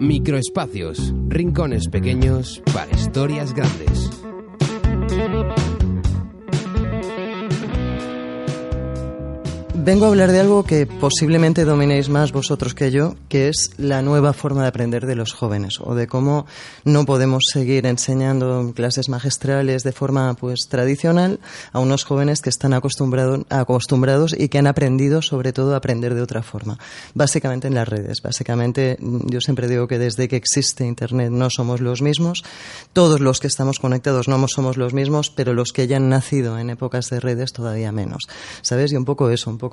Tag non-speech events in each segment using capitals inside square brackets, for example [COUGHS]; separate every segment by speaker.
Speaker 1: Microespacios, rincones pequeños para historias grandes.
Speaker 2: Vengo a hablar de algo que posiblemente dominéis más vosotros que yo, que es la nueva forma de aprender de los jóvenes o de cómo no podemos seguir enseñando clases magistrales de forma pues tradicional a unos jóvenes que están acostumbrados acostumbrados y que han aprendido sobre todo a aprender de otra forma, básicamente en las redes. Básicamente yo siempre digo que desde que existe internet no somos los mismos, todos los que estamos conectados no somos los mismos, pero los que ya han nacido en épocas de redes todavía menos. ¿Sabes? Y un poco eso, un poco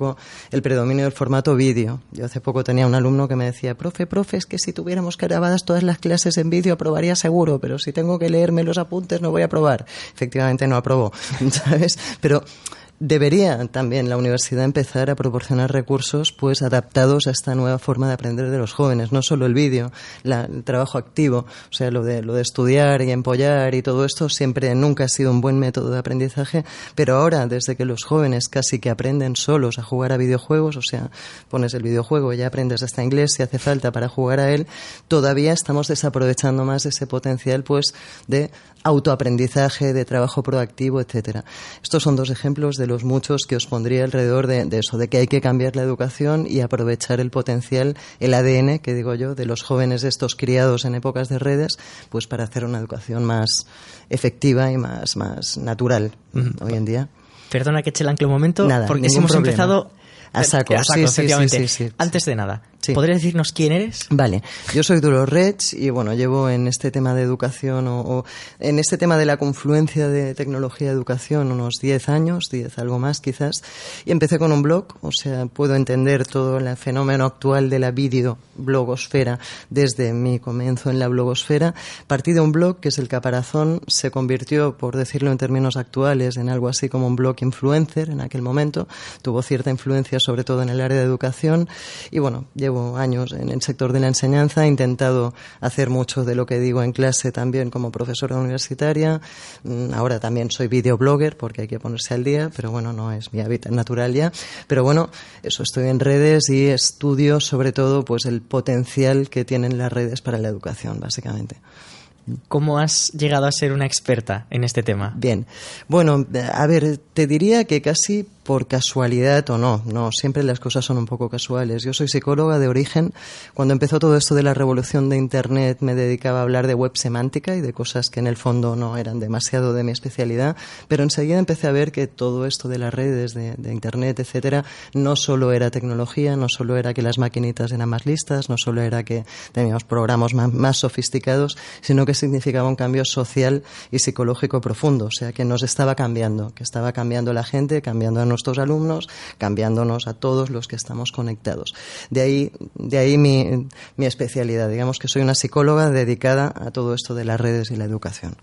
Speaker 2: el predominio del formato vídeo. Yo hace poco tenía un alumno que me decía, profe, profe, es que si tuviéramos grabadas todas las clases en vídeo aprobaría seguro, pero si tengo que leerme los apuntes no voy a aprobar. Efectivamente no aprobó, [LAUGHS] ¿sabes? Pero Debería también la universidad empezar a proporcionar recursos pues adaptados a esta nueva forma de aprender de los jóvenes, no solo el vídeo, el trabajo activo, o sea, lo de, lo de estudiar y empollar y todo esto siempre nunca ha sido un buen método de aprendizaje, pero ahora desde que los jóvenes casi que aprenden solos a jugar a videojuegos, o sea, pones el videojuego y ya aprendes hasta inglés si hace falta para jugar a él, todavía estamos desaprovechando más ese potencial pues de autoaprendizaje, de trabajo proactivo, etcétera. Estos son dos ejemplos de los muchos que os pondría alrededor de, eso, de que hay que cambiar la educación y aprovechar el potencial, el ADN, que digo yo, de los jóvenes estos criados en épocas de redes, pues para hacer una educación más efectiva y más, más natural hoy en día.
Speaker 3: Perdona que eche el ancla un momento,
Speaker 2: Nada,
Speaker 3: porque hemos
Speaker 2: problema.
Speaker 3: empezado
Speaker 2: A saco,
Speaker 3: a saco,
Speaker 2: sí, sí, sí.
Speaker 3: Antes de nada,
Speaker 2: Sí.
Speaker 3: ¿podrías decirnos quién eres?
Speaker 2: Vale, yo soy Dolores Rech y bueno, llevo en este tema de educación o, o en este tema de la confluencia de tecnología y educación unos 10 años, 10 algo más quizás, y empecé con un blog, o sea, puedo entender todo el fenómeno actual de la videoblogosfera desde mi comienzo en la blogosfera. Partí de un blog que es el Caparazón, se convirtió, por decirlo en términos actuales, en algo así como un blog influencer en aquel momento, tuvo cierta influencia sobre todo en el área de educación y bueno, llevo años en el sector de la enseñanza, he intentado hacer mucho de lo que digo en clase también como profesora universitaria, Mm, ahora también soy videoblogger porque hay que ponerse al día, pero bueno, no es mi hábitat natural ya, pero bueno, eso estoy en redes y estudio sobre todo pues el potencial que tienen las redes para la educación, básicamente.
Speaker 3: ¿Cómo has llegado a ser una experta en este tema?
Speaker 2: Bien. Bueno, a ver, te diría que casi por casualidad o no, no, siempre las cosas son un poco casuales. Yo soy psicóloga de origen. Cuando empezó todo esto de la revolución de Internet me dedicaba a hablar de web semántica y de cosas que en el fondo no eran demasiado de mi especialidad, pero enseguida empecé a ver que todo esto de las redes, de, Internet, etcétera, no solo era tecnología, no solo era que las maquinitas eran más listas, no solo era que teníamos programas más, más sofisticados, sino que significaba un cambio social y psicológico profundo, o sea, que nos estaba cambiando, que estaba cambiando la gente, cambiando a nuestros alumnos, cambiándonos a todos los que estamos conectados. De ahí, de ahí mi, mi especialidad, digamos que soy una psicóloga dedicada a todo esto de las redes y la educación.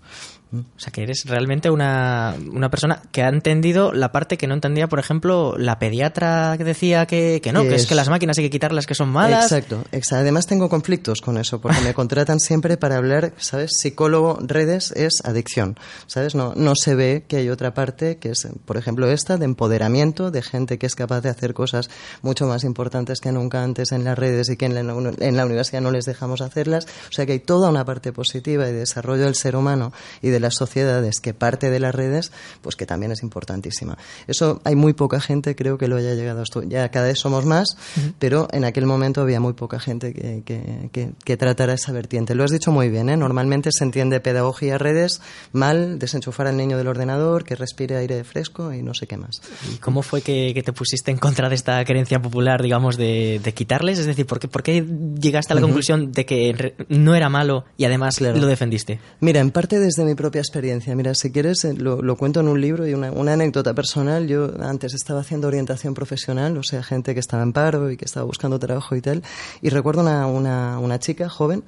Speaker 3: O sea, que eres realmente una, una persona que ha entendido la parte que no entendía, por ejemplo, la pediatra que decía que, que no, que es
Speaker 2: Es-
Speaker 3: que las máquinas hay que quitarlas que son malas.
Speaker 2: Exacto, exacto. Además tengo conflictos con eso, porque me contratan siempre para hablar, ¿sabes? Psicólogo, redes es adicción, ¿sabes? No, no se ve que hay otra parte, que es, por ejemplo, esta, de empoderamiento, de gente que es capaz de hacer cosas mucho más importantes que nunca antes en las redes y que en la, en la universidad no les dejamos hacerlas. O sea que hay toda una parte positiva y de desarrollo del ser humano y de las sociedades que parte de las redes, pues que también es importantísima. Eso hay muy poca gente, creo que lo haya llegado a. Ya cada vez somos más, pero en aquel momento había muy poca gente que, que, que, que tratara esa vertiente. Lo has dicho muy bien, ¿eh? Normalmente se entiende pedagogía redes mal, desenchufar al niño del ordenador, que respire aire fresco y no sé qué más.
Speaker 3: ¿Y cómo fue que, te pusiste en contra de esta creencia popular, digamos, de, de quitarles? Es decir, ¿por qué, por qué llegaste a la conclusión de que no era malo y además
Speaker 2: Claro.
Speaker 3: lo defendiste?
Speaker 2: Mira, en parte desde mi propia experiencia. Mira, si quieres, eh, lo, cuento en un libro y una, anécdota personal. Yo antes estaba haciendo orientación profesional, o sea, gente que estaba en paro y que estaba buscando trabajo y tal. Y recuerdo una, una, una chica joven,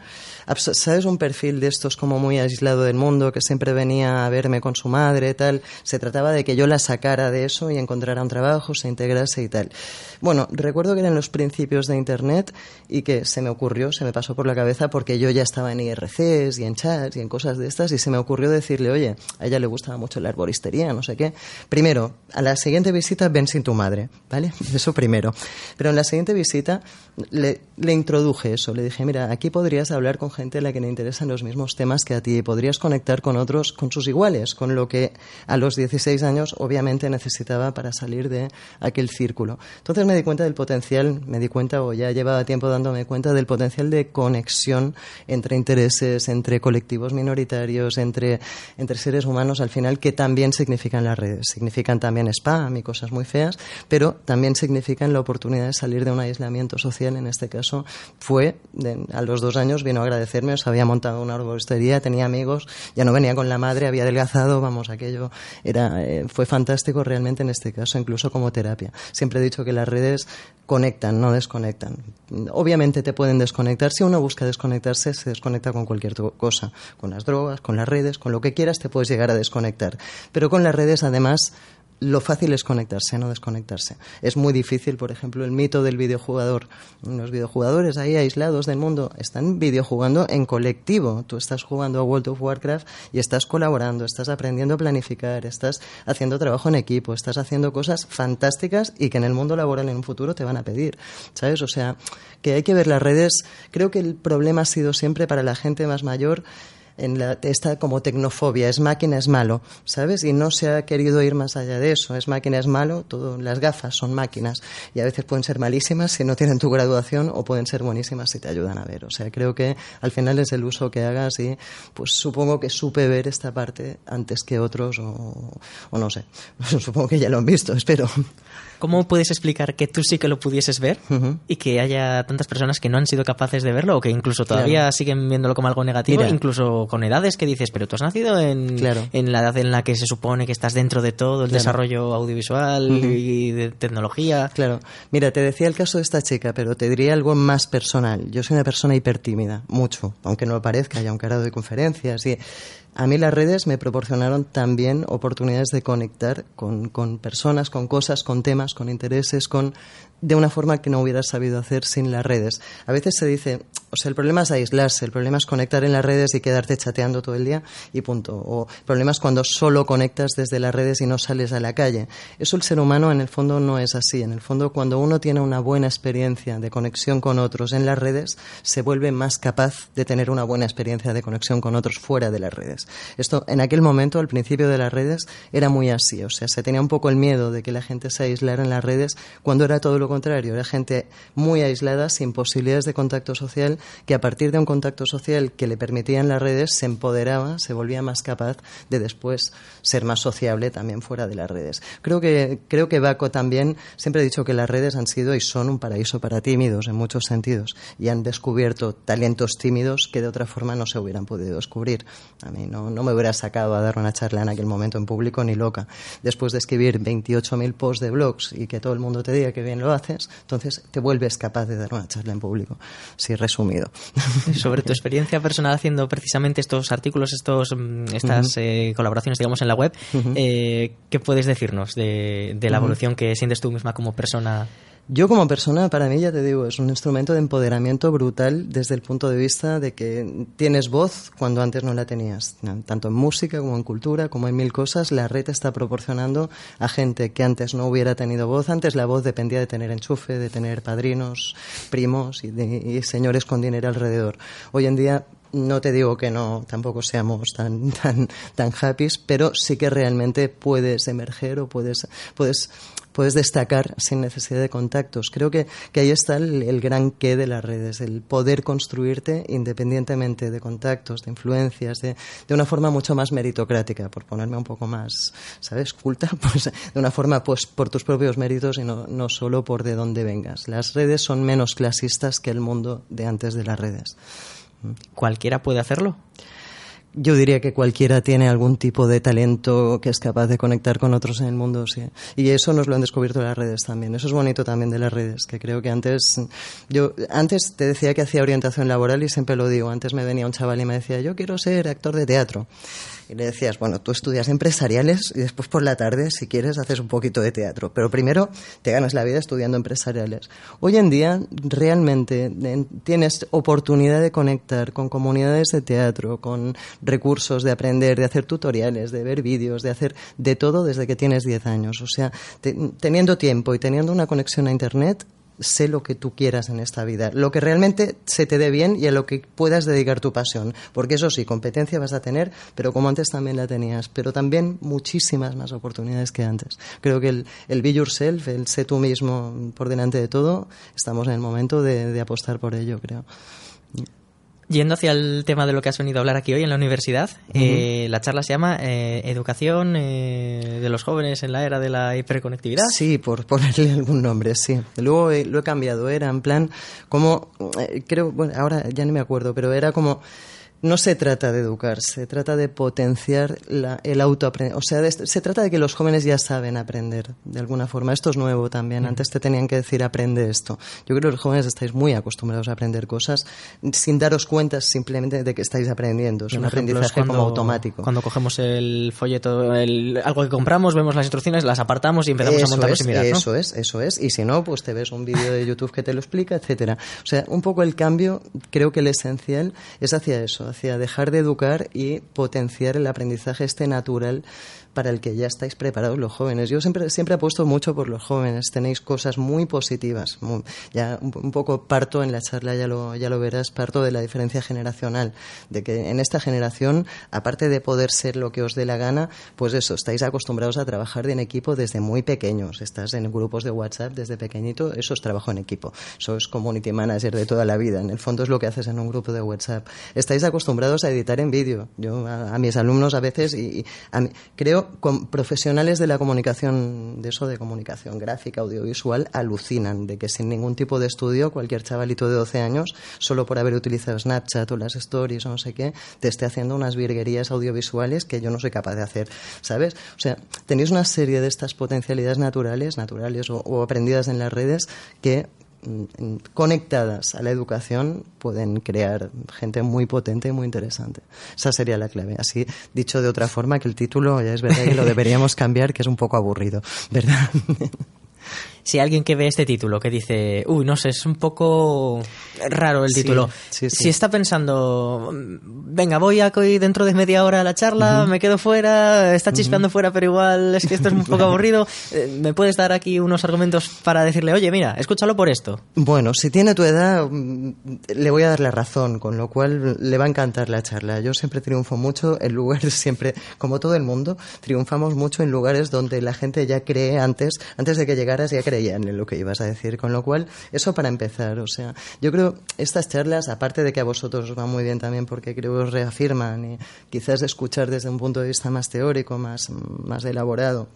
Speaker 2: ¿sabes? Un perfil de estos como muy aislado del mundo, que siempre venía a verme con su madre y tal. Se trataba de que yo la sacara de eso y encontrara un trabajo, se integrase y tal. Bueno, recuerdo que eran los principios de Internet y que se me ocurrió, se me pasó por la cabeza porque yo ya estaba en IRCs y en chats y en cosas de estas y se me ocurrió decirle, oye, a ella le gustaba mucho la arboristería, no sé qué. Primero, a la siguiente visita ven sin tu madre, ¿vale? [LAUGHS] Eso primero. Pero en la siguiente visita le, le introduje eso, le dije, mira, aquí podrías hablar con gente a la que le interesan los mismos temas que a ti podrías conectar con otros, con sus iguales, con lo que a los 16 años obviamente necesitaba para salir de aquel círculo. Entonces me di cuenta del potencial, me di cuenta o ya llevaba tiempo dándome cuenta del potencial de conexión entre intereses, entre colectivos minoritarios, entre, entre seres humanos al final que también significan las redes. Significan también spam y cosas muy feas, pero también significan la oportunidad de salir de un aislamiento social. En este caso fue, a los dos años vino a agradecerme, os había montado una arboristería, tenía amigos, ya no venía con la madre, había adelgazado, vamos, aquello era, eh, fue fantástico realmente en este caso, incluso como terapia. Siempre he dicho que las redes conectan, no desconectan. Obviamente te pueden desconectar. Si uno busca desconectarse, se desconecta con cualquier cosa. Con las drogas, con las redes, con lo que quieras, te puedes llegar a desconectar. Pero con las redes, además, lo fácil es conectarse, no desconectarse. Es muy difícil, por ejemplo, el mito del videojugador. Los videojugadores ahí aislados del mundo están videojugando en colectivo. Tú estás jugando a World of Warcraft y estás colaborando, estás aprendiendo a planificar, estás haciendo trabajo en equipo, estás haciendo cosas fantásticas y que en el mundo laboral en un futuro te van a pedir. ¿Sabes? O sea, que hay que ver las redes. Creo que el problema ha sido siempre para la gente más mayor en la, esta como tecnofobia, es máquina, es malo, ¿sabes? Y no se ha querido ir más allá de eso, es máquina, es malo, todo, las gafas son máquinas y a veces pueden ser malísimas si no tienen tu graduación o pueden ser buenísimas si te ayudan a ver. O sea, creo que al final es el uso que hagas y pues supongo que supe ver esta parte antes que otros o, o no sé, [LAUGHS] supongo que ya lo han visto, espero.
Speaker 3: ¿Cómo puedes explicar que tú sí que lo pudieses ver y que haya tantas personas que no han sido capaces de verlo o que incluso todavía siguen viéndolo como algo negativo, incluso con edades que dices, pero tú has nacido en, en, la edad en la que se supone que estás dentro de todo el desarrollo audiovisual y de tecnología?
Speaker 2: Claro. Mira, te decía el caso de esta chica, pero te diría algo más personal. Yo soy una persona hipertímida, mucho, aunque no lo parezca, ya aunque he de conferencias y a mí las redes me proporcionaron también oportunidades de conectar con, con, personas, con cosas, con temas, con intereses, con de una forma que no hubiera sabido hacer sin las redes. A veces se dice, o sea, el problema es aislarse, el problema es conectar en las redes y quedarte chateando todo el día y punto. O el problema es cuando solo conectas desde las redes y no sales a la calle. Eso el ser humano en el fondo no es así. En el fondo, cuando uno tiene una buena experiencia de conexión con otros en las redes, se vuelve más capaz de tener una buena experiencia de conexión con otros fuera de las redes. Esto, en aquel momento, al principio de las redes, era muy así. O sea, se tenía un poco el miedo de que la gente se aislara en las redes cuando era todo lo contrario, era gente muy aislada, sin posibilidades de contacto social, que a partir de un contacto social que le permitían las redes se empoderaba, se volvía más capaz de después ser más sociable también fuera de las redes. Creo que, creo que Baco también siempre ha dicho que las redes han sido y son un paraíso para tímidos en muchos sentidos y han descubierto talentos tímidos que de otra forma no se hubieran podido descubrir. A mí no, no me hubiera sacado a dar una charla en aquel momento en público ni loca. Después de escribir 28.000 posts de blogs y que todo el mundo te diga que bien lo haces, entonces te vuelves capaz de dar una charla en público. Sí, resumido. [LAUGHS]
Speaker 3: Sobre tu experiencia personal haciendo precisamente estos artículos, estos, mm, estas eh, colaboraciones, digamos, en la web, eh, ¿qué puedes decirnos de, de la evolución que sientes tú misma como persona?
Speaker 2: Yo como persona, para mí, ya te digo, es un instrumento de empoderamiento brutal desde el punto de vista de que tienes voz cuando antes no la tenías. Tanto en música como en cultura, como en mil cosas, la red está proporcionando a gente que antes no hubiera tenido voz. Antes la voz dependía de tener enchufe, de tener padrinos, primos y, y señores con dinero alrededor. Hoy en día no te digo que no, tampoco seamos tan, tan, tan happy, pero sí que realmente puedes emerger o puedes, puedes puedes destacar sin necesidad de contactos. Creo que, que ahí está el, gran qué de las redes, el poder construirte independientemente de contactos, de influencias, de, de una forma mucho más meritocrática, por ponerme un poco más, ¿sabes?, culta, [LAUGHS] pues de una forma pues por tus propios méritos y no, no solo por de dónde vengas. Las redes son menos clasistas que el mundo de antes de las redes.
Speaker 3: ¿Cualquiera puede hacerlo?
Speaker 2: Yo diría que cualquiera tiene algún tipo de talento que es capaz de conectar con otros en el mundo, sí. Y eso nos lo han descubierto las redes también. Eso es bonito también de las redes, que creo que antes, yo antes te decía que hacía orientación laboral y siempre lo digo. Antes me venía un chaval y me decía, yo quiero ser actor de teatro. Y le decías, bueno, tú estudias empresariales y después por la tarde, si quieres, haces un poquito de teatro. Pero primero te ganas la vida estudiando empresariales. Hoy en día realmente tienes oportunidad de conectar con comunidades de teatro, con recursos de aprender, de hacer tutoriales, de ver vídeos, de hacer de todo desde que tienes 10 años. O sea, teniendo tiempo y teniendo una conexión a Internet, sé lo que tú quieras en esta vida, lo que realmente se te dé bien y a lo que puedas dedicar tu pasión. Porque eso sí, competencia vas a tener, pero como antes también la tenías, pero también muchísimas más oportunidades que antes. Creo que el, be yourself, el sé tú mismo por delante de todo, estamos en el momento de apostar por ello, creo.
Speaker 3: Yendo hacia el tema de lo que has venido a hablar aquí hoy en la universidad, eh, la charla se llama eh, Educación eh, de los jóvenes en la era de la hiperconectividad.
Speaker 2: Sí, por ponerle [LAUGHS] algún nombre, sí. Luego lo he cambiado, era en plan como, creo, bueno, ahora ya no me acuerdo, pero era como no se trata de educar, se trata de potenciar el autoaprendizaje. O sea, se trata de que los jóvenes ya saben aprender de alguna forma. Esto es nuevo también. Antes te tenían que decir aprende esto. Yo creo que los jóvenes estáis muy acostumbrados a aprender cosas sin daros cuenta simplemente de que estáis aprendiendo. Es un, aprendizaje como automático.
Speaker 3: Cuando cogemos el folleto, el, algo que compramos, vemos las instrucciones, las apartamos y empezamos a montarnos y mirar.
Speaker 2: Eso es, eso es. Y si no, pues te ves un vídeo de YouTube que te lo explica, etcétera. O sea, un poco el cambio, creo que el esencial es hacia eso hacia dejar de educar y potenciar el aprendizaje este natural para el que ya estáis preparados los jóvenes. Yo siempre, siempre apuesto mucho por los jóvenes. Tenéis cosas muy positivas. ya un, poco parto en la charla, ya lo, ya lo verás, parto de la diferencia generacional. De que en esta generación, aparte de poder ser lo que os dé la gana, pues eso, estáis acostumbrados a trabajar en equipo desde muy pequeños. Estás en grupos de WhatsApp desde pequeñito, eso es trabajo en equipo. Eso es community manager de toda la vida. En el fondo es lo que haces en un grupo de WhatsApp. Estáis acostumbrados a editar en vídeo. Yo a, mis alumnos a veces, y, creo profesionales de la comunicación, de eso de comunicación gráfica, audiovisual, alucinan de que sin ningún tipo de estudio, cualquier chavalito de 12 años, solo por haber utilizado Snapchat o las stories o no sé qué, te esté haciendo unas virguerías audiovisuales que yo no soy capaz de hacer, ¿sabes? O sea, tenéis una serie de estas potencialidades naturales, naturales o aprendidas en las redes que conectadas a la educación pueden crear gente muy potente y muy interesante. Esa sería la clave. Así, dicho de otra forma, que el título ya es verdad que lo deberíamos [LAUGHS] cambiar, que es un poco aburrido, ¿verdad? [LAUGHS]
Speaker 3: si alguien que ve este título que dice, uy, no sé, es un poco raro el título, si está pensando, venga, voy a dentro de media hora a la charla, me quedo fuera, está chispeando fuera, pero igual es que esto es un poco [LAUGHS] aburrido, eh, ¿me puedes dar aquí unos argumentos para decirle, oye, mira, escúchalo por esto?
Speaker 2: Bueno, si tiene tu edad, mm, le voy a dar la razón, con lo cual le va a encantar la charla. Yo siempre triunfo mucho en lugares, [LAUGHS] siempre, como todo el mundo, triunfamos mucho en lugares donde la gente ya cree antes, antes de que llegaras ya cree en lo que ibas a decir. Con lo cual, eso para empezar. O sea, yo creo estas charlas, aparte de que a vosotros os va muy bien también porque creo que os reafirman y quizás escuchar desde un punto de vista más teórico, más, más elaborado,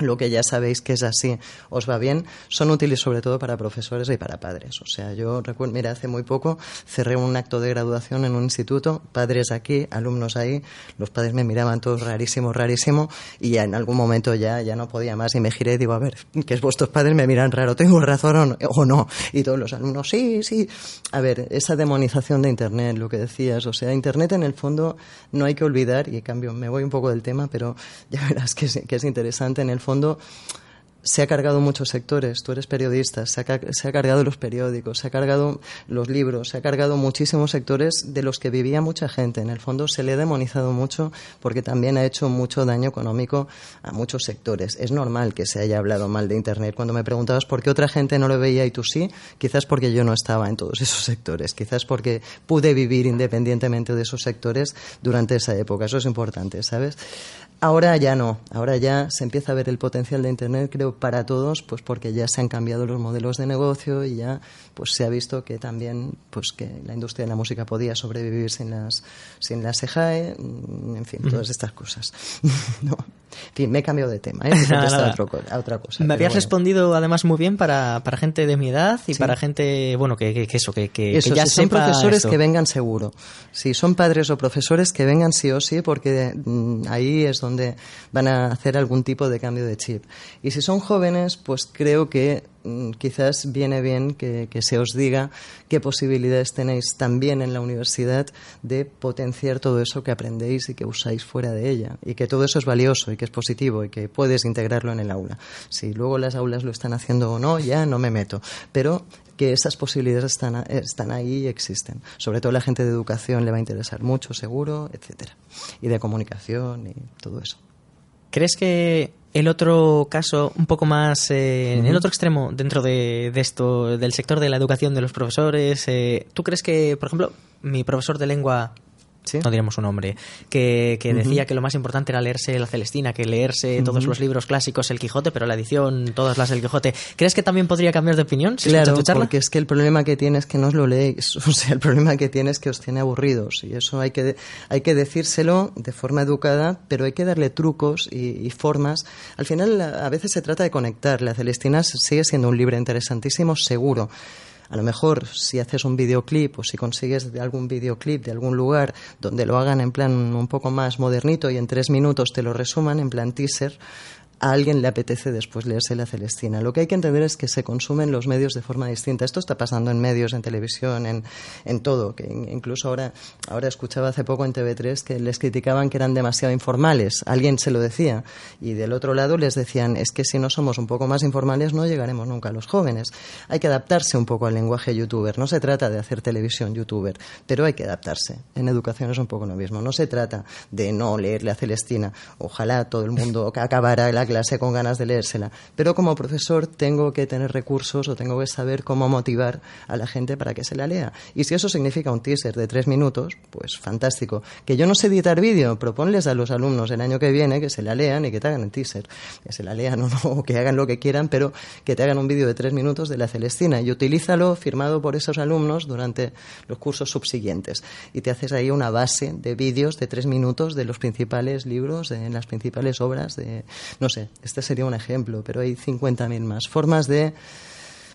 Speaker 2: lo que ya sabéis que es así, os va bien, son útiles sobre todo para profesores y para padres. O sea, yo recuerdo, mira, hace muy poco cerré un acto de graduación en un instituto, padres aquí, alumnos ahí, los padres me miraban todos rarísimo, rarísimo, y ya en algún momento ya, ya no podía más y me giré y digo, a ver, que es vuestros padres me miran raro, ¿tengo razón o no? Y todos los alumnos, sí, sí. A ver, esa demonización de Internet, lo que decías, o sea, Internet en el fondo no hay que olvidar, y cambio me voy un poco del tema, pero ya [LAUGHS] verás que es, que es interesante en el fondo fondo se ha cargado muchos sectores. Tú eres periodista, se ha, cargado los periódicos, se ha cargado los libros, se ha cargado muchísimos sectores de los que vivía mucha gente. En el fondo se le ha demonizado mucho porque también ha hecho mucho daño económico a muchos sectores. Es normal que se haya hablado mal de Internet. Cuando me preguntabas por qué otra gente no lo veía y tú sí, quizás porque yo no estaba en todos esos sectores, quizás porque pude vivir independientemente de esos sectores durante esa época. Eso es importante, ¿sabes? Ahora ya no, ahora ya se empieza a ver el potencial de Internet, creo, para todos, pues porque ya se han cambiado los modelos de negocio y ya pues se ha visto que también pues que la industria de la música podía sobrevivir sin las sin las EJAE, mm, en fin, todas estas cosas. [LAUGHS] ¿no? En fin, me he cambiado de tema, ¿eh? [LAUGHS] a, otra cosa.
Speaker 3: Me habías respondido además muy bien para, para gente de mi edad y para gente, bueno, que, eso, que, que, ya
Speaker 2: si son profesores que vengan seguro. Si son padres o profesores que vengan sí o sí, porque mm, ahí es donde van a hacer algún tipo de cambio de chip. Y si son jóvenes, pues creo que quizás viene bien que, se os diga qué posibilidades tenéis también en la universidad de potenciar todo eso que aprendéis y que usáis fuera de ella. Y que todo eso es valioso y que es positivo y que puedes integrarlo en el aula. Si luego las aulas lo están haciendo o no, ya no me meto. Pero que esas posibilidades están, están ahí y existen. Sobre todo la gente de educación le va a interesar mucho, seguro, etcétera. Y de comunicación y todo eso.
Speaker 3: ¿Crees que el otro caso, un poco más eh, en el otro extremo, dentro de, esto, del sector de la educación de los profesores, eh, ¿tú crees que, por ejemplo, mi profesor de lengua no diremos un nombre, que, decía que lo más importante era leerse la Celestina, que leerse todos los libros clásicos, el Quijote, pero la edición, todas las del Quijote. ¿Crees que también podría cambiar de opinión?
Speaker 2: Si claro, porque es que el problema que tiene es que no os lo leéis, [LAUGHS] o sea, el problema que tiene es que os tiene aburridos y eso hay que, hay que decírselo de forma educada, pero hay que darle trucos y, y formas. Al final, a veces se trata de conectar. La Celestina sigue siendo un libro interesantísimo, seguro a lo mejor si haces un videoclip o si consigues de algún videoclip de algún lugar donde lo hagan en plan un poco más modernito y en tres minutos te lo resuman en plan teaser, a alguien le apetece después leerse la Celestina. Lo que hay que entender es que se consumen los medios de forma distinta. Esto está pasando en medios, en televisión, en, en todo. Incluso ahora, ahora escuchaba hace poco en TV3 que les criticaban que eran demasiado informales. Alguien se lo decía. Y del otro lado les decían, es que si no somos un poco más informales no llegaremos nunca a los jóvenes. Hay que adaptarse un poco al lenguaje youtuber. No se trata de hacer televisión youtuber, pero hay que adaptarse. En educación es un poco lo mismo. No se trata de no leer la Celestina. Ojalá todo el mundo [LAUGHS] acabara la clase con ganas de leérsela. Pero como profesor tengo que tener recursos o tengo que saber cómo motivar a la gente para que se la lea. Y si eso significa un teaser de tres minutos, pues fantástico. Que yo no sé editar vídeo, proponles a los alumnos el año que viene que se la lean y que te hagan el teaser. Que se la lean o no, [LAUGHS] que hagan lo que quieran, pero que te hagan un vídeo de tres minutos de la Celestina y utilízalo firmado por esos alumnos durante los cursos subsiguientes. Y te haces ahí una base de vídeos de tres minutos de los principales libros, de las principales obras de, no sé, este sería un ejemplo, pero hay 50.000 más formas de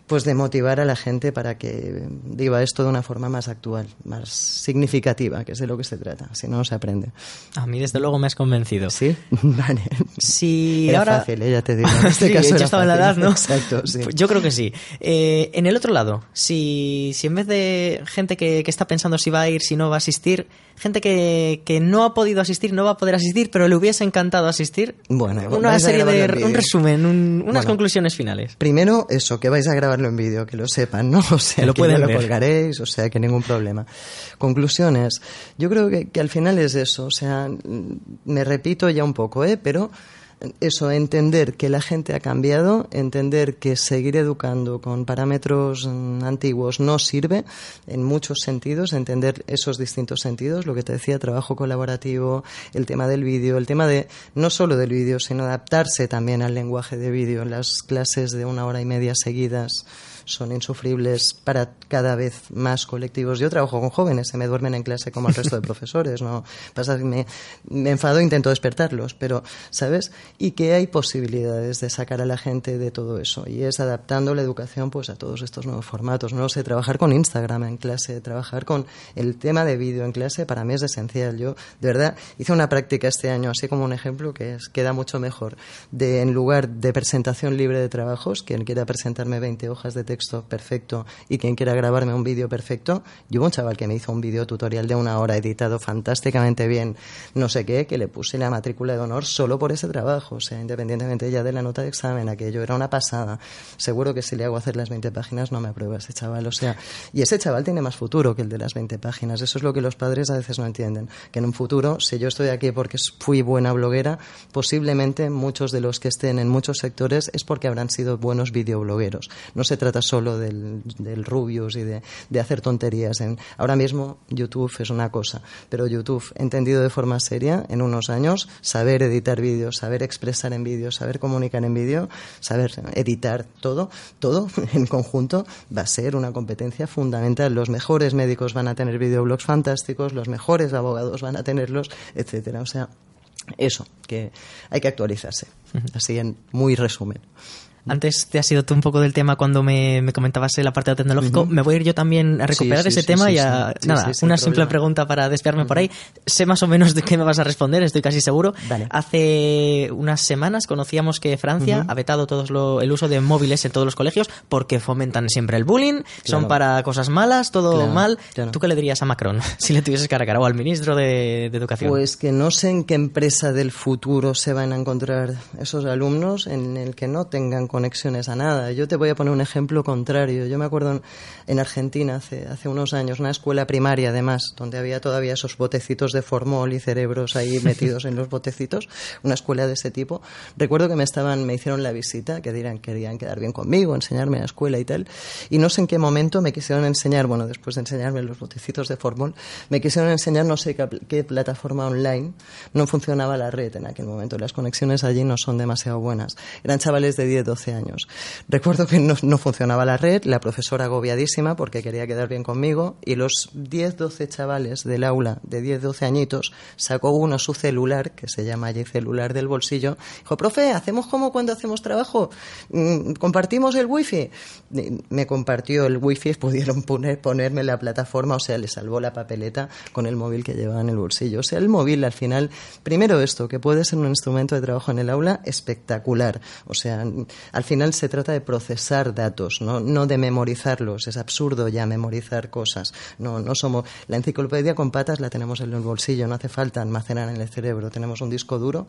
Speaker 2: pues de motivar a la gente para que diga esto de una forma más actual, más significativa, que es de lo que se trata. Si no, no se aprende.
Speaker 3: A mí, desde luego, me has convencido.
Speaker 2: Sí, [LAUGHS] vale. Era
Speaker 3: ahora...
Speaker 2: fácil, ¿eh? ya te digo. En [LAUGHS] este caso
Speaker 3: estaba en la edad, ¿no?
Speaker 2: Exacto, sí.
Speaker 3: Pues yo creo que sí. Eh, en el otro lado, si, si en vez de gente que, que, está pensando si va a ir, si no va a asistir, gente que, que no ha podido asistir, no va a poder asistir, pero le hubiese encantado asistir.
Speaker 2: Bueno,
Speaker 3: una serie de un resumen, unas conclusiones finales.
Speaker 2: Primero, eso, que vais a grabarlo en vídeo, que lo sepan, ¿no? [LAUGHS] O sea,
Speaker 3: lo
Speaker 2: que
Speaker 3: pueden
Speaker 2: lo colgaréis, o sea, que ningún problema. Conclusiones. Yo creo que, que al final es eso, o sea, me repito ya un poco, ¿eh? Pero eso, entender que la gente ha cambiado, entender que seguir educando con parámetros mm, antiguos no sirve en muchos sentidos, entender esos distintos sentidos, lo que te decía, trabajo colaborativo, el tema del vídeo, el tema de no solo del vídeo, sino adaptarse también al lenguaje de vídeo, las clases de una hora y media seguidas son insufribles para cada vez más colectivos. Yo trabajo con jóvenes, se me duermen en clase como el resto de [LAUGHS] profesores, ¿no? Pasa me, me enfado intento despertarlos, pero, ¿sabes? Y que hay posibilidades de sacar a la gente de todo eso. Y es adaptando la educación pues a todos estos nuevos formatos. No sé, trabajar con Instagram en clase, trabajar con el tema de vídeo en clase, para mí es esencial. Yo, de verdad, hice una práctica este año, así como un ejemplo que es, queda mucho mejor. De, en lugar de presentación libre de trabajos, quien quiera presentarme 20 hojas de texto, texto perfecto y quien quiera grabarme un vídeo perfecto, yo un chaval que me hizo un vídeo tutorial de una hora editado fantásticamente bien, no sé qué, que le puse la matrícula de honor solo por ese trabajo, o sea, independientemente ya de la nota de examen, aquello era una pasada. Seguro que si le hago hacer las 20 páginas no me aprueba ese chaval, o sea, y ese chaval tiene más futuro que el de las 20 páginas, eso es lo que los padres a veces no entienden, que en un futuro, si yo estoy aquí porque fui buena bloguera, posiblemente muchos de los que estén en muchos sectores es porque habrán sido buenos videoblogueros. No se trata solo del, del Rubius y de, de, hacer tonterías. En, ahora mismo YouTube es una cosa, pero YouTube, entendido de forma seria, en unos años, saber editar vídeos, saber expresar en vídeos, saber comunicar en vídeo, saber editar todo, todo [LAUGHS] en conjunto, va a ser una competencia fundamental. Los mejores médicos van a tener videoblogs fantásticos, los mejores abogados van a tenerlos, etcétera. O sea, Eso, que hay que actualizarse. Así en muy resumen.
Speaker 3: Antes te has ido tú un poco del tema cuando me, me comentabas la parte tecnológico. Me voy a ir yo también a recuperar ese tema y a. nada, una simple pregunta para desviarme por ahí. Sé más o menos de qué me vas a responder, estoy casi seguro. Hace unas semanas conocíamos que Francia ha vetado todos el uso de móviles en todos los colegios porque fomentan siempre el bullying, son para cosas malas, todo mal. ¿Tú qué le dirías a Macron [LAUGHS] si le tuvieses cara a cara o al ministro de, de Educación?
Speaker 2: Pues que no sé en qué empresa del futuro se van a encontrar esos alumnos en el que no tengan conexiones a nada. Yo te voy a poner un ejemplo contrario. Yo me acuerdo en, Argentina hace, hace unos años, una escuela primaria además, donde había todavía esos botecitos de formol y cerebros ahí [LAUGHS] metidos en los botecitos, una escuela de ese tipo. Recuerdo que me estaban, me hicieron la visita, que dirán, querían quedar bien conmigo, enseñarme la escuela y tal, y no sé en qué momento me quisieron enseñar, bueno, después de enseñarme los botecitos de formol, me quisieron enseñar no sé qué, qué plataforma online, no funcionaba la red en aquel momento, las conexiones allí no son demasiado buenas. Eran chavales de 10, 12 años. Recuerdo que no, funcionaba la red, la profesora agobiadísima porque quería quedar bien conmigo y los 10, 12 chavales del aula de 10, 12 añitos sacó uno su celular, que se llama allí celular del bolsillo, dijo, profe, hacemos como cuando hacemos trabajo, mm, compartimos el wifi. Me compartió el wifi, [LAUGHS] pudieron poner, ponerme la plataforma, o sea, le salvó la papeleta con el móvil que llevaba en el bolsillo. O sea, el móvil al final, primero esto, que puede ser un instrumento de trabajo en el aula espectacular. O sea, al final se trata de procesar datos, no, de memorizarlos. Es absurdo ya memorizar cosas. No, no somos. La enciclopedia con patas la tenemos en el bolsillo, no hace falta almacenar en el cerebro. Tenemos un disco duro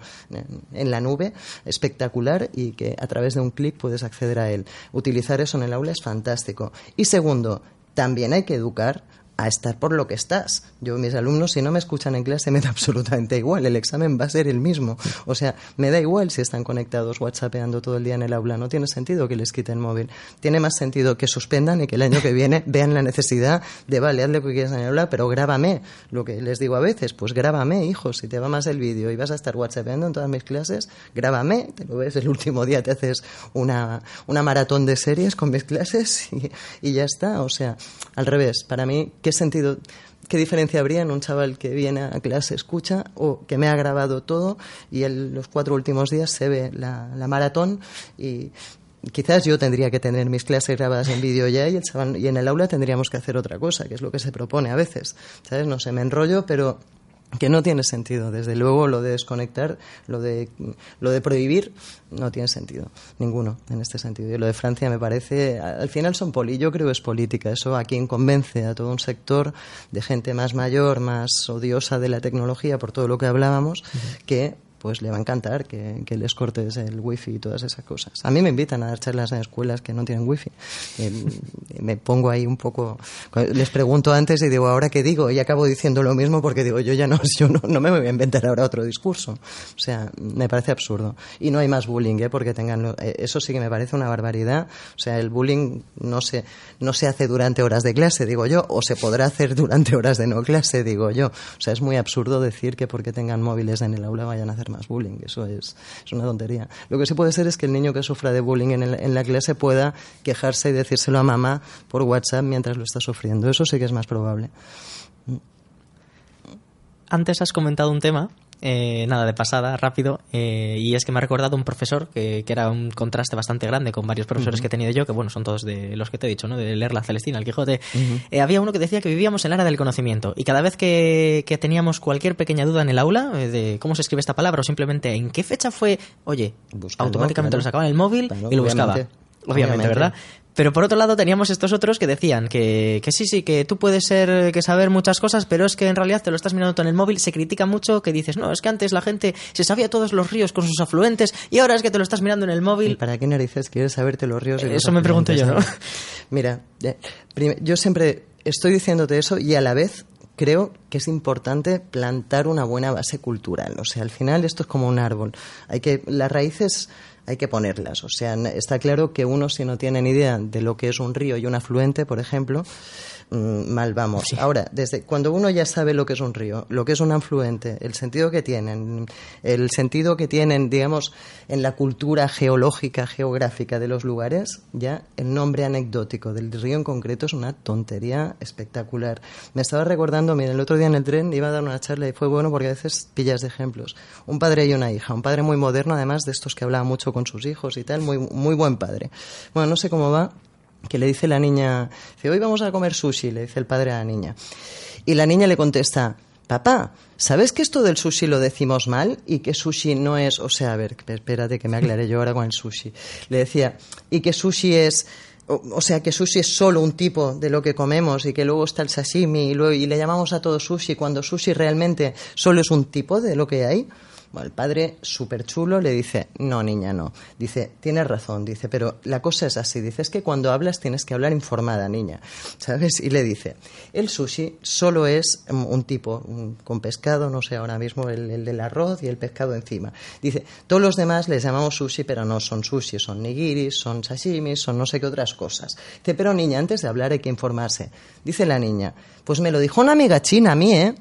Speaker 2: en, la nube espectacular y que a través de un clic puedes acceder a él. Utilizar eso en el aula es fantástico. Y segundo, también hay que educar a estar por lo que estás. Yo, mis alumnos, si no me escuchan en clase, me da absolutamente igual. El examen va a ser el mismo. O sea, me da igual si están conectados whatsappeando todo el día en el aula. No tiene sentido que les quiten móvil. Tiene más sentido que suspendan y que el año que viene [LAUGHS] vean la necesidad de, vale, haz lo que quieras en el aula, pero grábame. Lo que les digo a veces, pues grábame, hijo. Si te va más el vídeo y vas a estar whatsappeando en todas mis clases, grábame. Te lo ves el último día, te haces una, una maratón de series con mis clases [LAUGHS] y, y ya está. O sea, al revés. Para mí, ¿Qué sentido, qué diferencia habría en un chaval que viene a clase, escucha o que me ha grabado todo y en los cuatro últimos días se ve la, maratón y quizás yo tendría que tener mis clases grabadas en vídeo ya y, el chaval, y en el aula tendríamos que hacer otra cosa, que es lo que se propone a veces. ¿Sabes? No sé, me enrollo, pero que no tiene sentido. Desde luego lo de desconectar, lo de, lo de prohibir, no tiene sentido, ninguno en este sentido. Y lo de Francia me parece, al final son poli, yo creo que es política, eso a quien convence a todo un sector de gente más mayor, más odiosa de la tecnología, por todo lo que hablábamos, que pues le va a encantar que, les cortes el wifi y todas esas cosas. A mí me invitan a dar charlas en escuelas que no tienen wifi. Y me pongo ahí un poco, les pregunto antes y digo, ¿ahora qué digo? Y acabo diciendo lo mismo porque digo, yo ya no, [LAUGHS] yo no, me voy a inventar ahora otro discurso. O sea, me parece absurdo. Y no hay más bullying, ¿eh? porque tengan, eh, eso sí que me parece una barbaridad. O sea, el bullying no se, no se hace durante horas de clase, digo yo, o se podrá hacer durante horas de no clase, digo yo. O sea, es muy absurdo decir que porque tengan móviles en el aula vayan a hacer más bullying. Eso es, una tontería. Lo que sí puede ser es que el niño que sufra de bullying en, en la clase pueda quejarse y decírselo a mamá por WhatsApp mientras lo está sufriendo. Eso sí que es más probable.
Speaker 3: Antes has comentado un tema eh, nada, de pasada, rápido, eh, y es que me ha recordado un profesor que, era un contraste bastante grande con varios profesores que he tenido yo, que bueno, son todos de los que te he dicho, ¿no? De leer la Celestina, el Quijote. Eh, había uno que decía que vivíamos en el era del conocimiento, y cada vez que, teníamos cualquier pequeña duda en el aula de cómo se escribe esta palabra o simplemente en qué fecha fue, oye, automáticamente lo sacaba en el móvil y lo buscaba. Obviamente, ¿verdad? Pero por otro lado teníamos estos otros que decían que, que, sí, sí, que tú puedes ser, que saber muchas cosas, pero es que en realidad te lo estás mirando tú en el móvil, se critica mucho que dices, no, es que antes la gente se sabía todos los ríos con sus afluentes y ahora es que te lo estás mirando en el móvil. ¿Y
Speaker 2: para qué narices quieres saberte los ríos? Y
Speaker 3: eso me pregunto yo, ¿no? [LAUGHS]
Speaker 2: Mira, yo siempre estoy diciéndote eso y a la vez creo que es importante plantar una buena base cultural. O sea, al final esto es como un árbol. Hay que, las raíces hay que ponerlas. O sea, está claro que uno, si no tiene ni idea de lo que es un río y un afluente, por ejemplo, mm, mal vamos. Ahora, desde cuando uno ya sabe lo que es un río, lo que es un afluente, el sentido que tienen, el sentido que tienen, digamos, en la cultura geológica, geográfica de los lugares, ya el nombre anecdótico del río en concreto es una tontería espectacular. Me estaba recordando, mira, el otro día en el tren iba a dar una charla y fue bueno porque a veces pillas de ejemplos. Un padre y una hija, un padre muy moderno, además de estos que hablaba mucho con sus hijos y tal, muy, muy buen padre. Bueno, no sé cómo va, que le dice la niña, dice, hoy vamos a comer sushi, le dice el padre a la niña. Y la niña le contesta, papá, ¿sabes que esto del sushi lo decimos mal? Y que sushi no es, o sea, a ver, espérate que me aclaré yo ahora con sushi. Le decía, y que sushi es, o, sea, que sushi es solo un tipo de lo que comemos y que luego está el sashimi y, y le llamamos a todo sushi cuando sushi realmente solo es un tipo de lo que hay el padre, súper chulo, le dice, no, niña, no. Dice, tienes razón, dice, pero la cosa es así. Dice, es que cuando hablas tienes que hablar informada, niña. [LAUGHS] ¿Sabes? Y le dice, el sushi solo es un tipo, con pescado, no sé ahora mismo, el, del arroz y el pescado encima. Dice, todos los demás les llamamos sushi, pero no son sushi, son nigiris, son sashimis, son no sé qué otras cosas. Dice, pero niña, antes de hablar hay que informarse. Dice la niña, pues me lo dijo una amiga china a mí, ¿eh?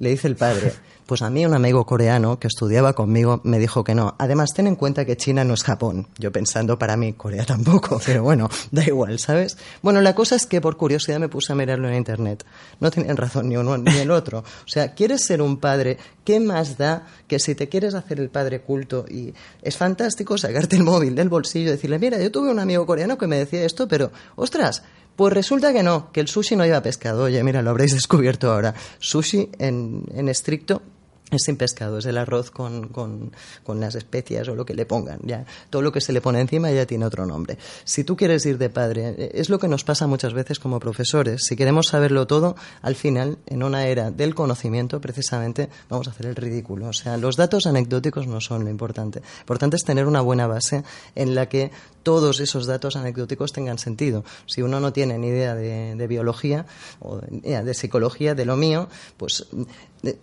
Speaker 2: Le dice el padre. Pues a mí un amigo coreano que estudiaba conmigo me dijo que no. Además, ten en cuenta que China no es Japón. Yo pensando para mí, Corea tampoco, [LAUGHS] pero bueno, da igual, ¿sabes? Bueno, la cosa es que por curiosidad me puse a mirarlo en internet. No tienen razón ni uno ni el otro. O sea, ¿quieres ser un padre? ¿Qué más da que si te quieres hacer el padre culto y es fantástico sacarte el móvil del bolsillo y decirle, mira, yo tuve un amigo coreano que me decía esto, pero, ostras, pues resulta que no, que el sushi no lleva pescado. Oye, mira, lo habréis descubierto ahora. Sushi en, en estricto es sin pescado, es el arroz con, con, con, las especias o lo que le pongan. Ya, todo lo que se le pone encima ya tiene otro nombre. Si tú quieres ir de padre, es lo que nos pasa muchas veces como profesores. Si queremos saberlo todo, al final, en una era del conocimiento, precisamente, vamos a hacer el ridículo. O sea, los datos anecdóticos no son lo importante. Lo importante es tener una buena base en la que todos esos datos anecdóticos tengan sentido. Si uno no tiene ni idea de, biología o de, de psicología, de lo mío, pues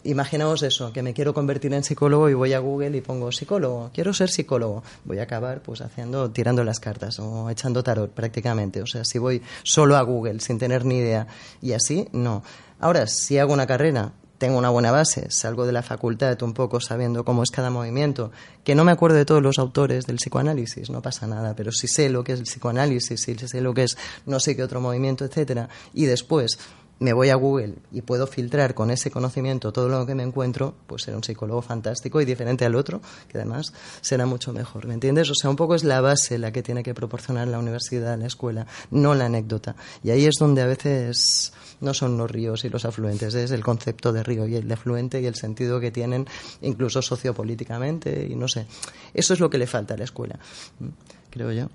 Speaker 2: imaginaos eso, que me quiero convertir en psicólogo y voy a Google y pongo psicólogo, quiero ser psicólogo. Voy a acabar pues haciendo, tirando las cartas o echando tarot prácticamente. O sea, si voy solo a Google sin tener ni idea y así, no. Ahora, si hago una carrera, tengo una buena base, salgo de la facultad un poco sabiendo cómo es cada movimiento, que no me acuerdo de todos los autores del psicoanálisis, no pasa nada, pero si sé lo que es el psicoanálisis, si sé lo que es no sé qué otro movimiento, etcétera, y después me voy a Google y puedo filtrar con ese conocimiento todo lo que me encuentro, pues será un psicólogo fantástico y diferente al otro, que además será mucho mejor. ¿Me entiendes? O sea, un poco es la base la que tiene que proporcionar la universidad, la escuela, no la anécdota. Y ahí es donde a veces no son los ríos y los afluentes, es el concepto de río y el de afluente y el sentido que tienen incluso sociopolíticamente y no sé. Eso es lo que le falta a la escuela, creo yo.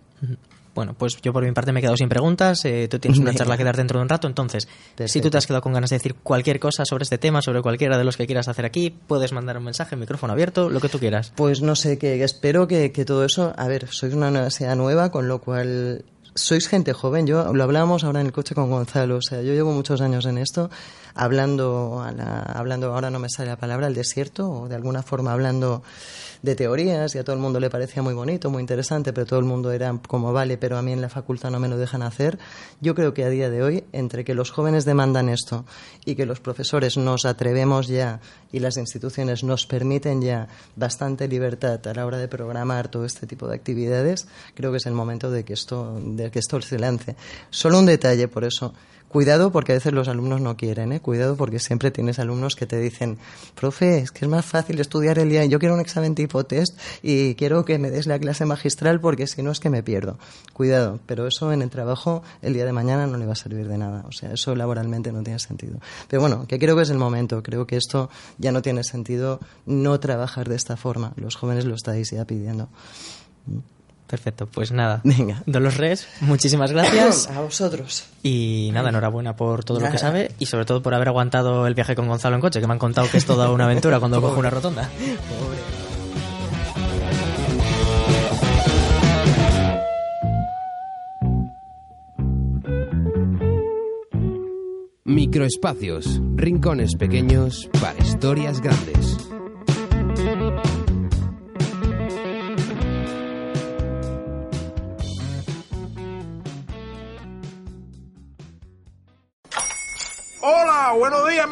Speaker 3: Bueno, pues yo por mi parte me he quedado sin preguntas. Eh, tú tienes una charla que dar dentro de un rato. Entonces, si tú te has quedado con ganas de decir cualquier cosa sobre este tema, sobre cualquiera de los que quieras hacer aquí, puedes mandar un mensaje, micrófono abierto, lo que tú quieras.
Speaker 2: Pues no sé, que espero que, que todo eso. A ver, sois una universidad nueva, con lo cual sois gente joven. Yo lo hablábamos ahora en el coche con Gonzalo. O sea, yo llevo muchos años en esto, hablando, hablando ahora no me sale la palabra, el desierto, o de alguna forma hablando de teorías y a todo el mundo le parecía muy bonito, muy interesante, pero todo el mundo era como vale, pero a mí en la facultad no me lo dejan hacer. Yo creo que a día de hoy, entre que los jóvenes demandan esto y que los profesores nos atrevemos ya y las instituciones nos permiten ya bastante libertad a la hora de programar todo este tipo de actividades, creo que es el momento de que esto, de que esto se lance. Solo un detalle, por eso Cuidado porque a veces los alumnos no quieren, ¿eh? Cuidado porque siempre tienes alumnos que te dicen, profe, es que es más fácil estudiar el día, yo quiero un examen tipo test y quiero que me des la clase magistral porque si no es que me pierdo. Cuidado, pero eso en el trabajo el día de mañana no le va a servir de nada. O sea, eso laboralmente no tiene sentido. Pero bueno, que creo que es el momento. Creo que esto ya no tiene sentido no trabajar de esta forma. Los jóvenes lo estáis ya pidiendo.
Speaker 3: Perfecto, pues nada. Venga. Dolores muchísimas gracias. [COUGHS]
Speaker 2: A vosotros.
Speaker 3: Y nada, enhorabuena por todo lo que sabe y sobre todo por haber aguantado el viaje con Gonzalo en coche, que me han contado que es toda una aventura cuando cojo una rotonda. Pobre.
Speaker 1: Microespacios, rincones pequeños para historias grandes.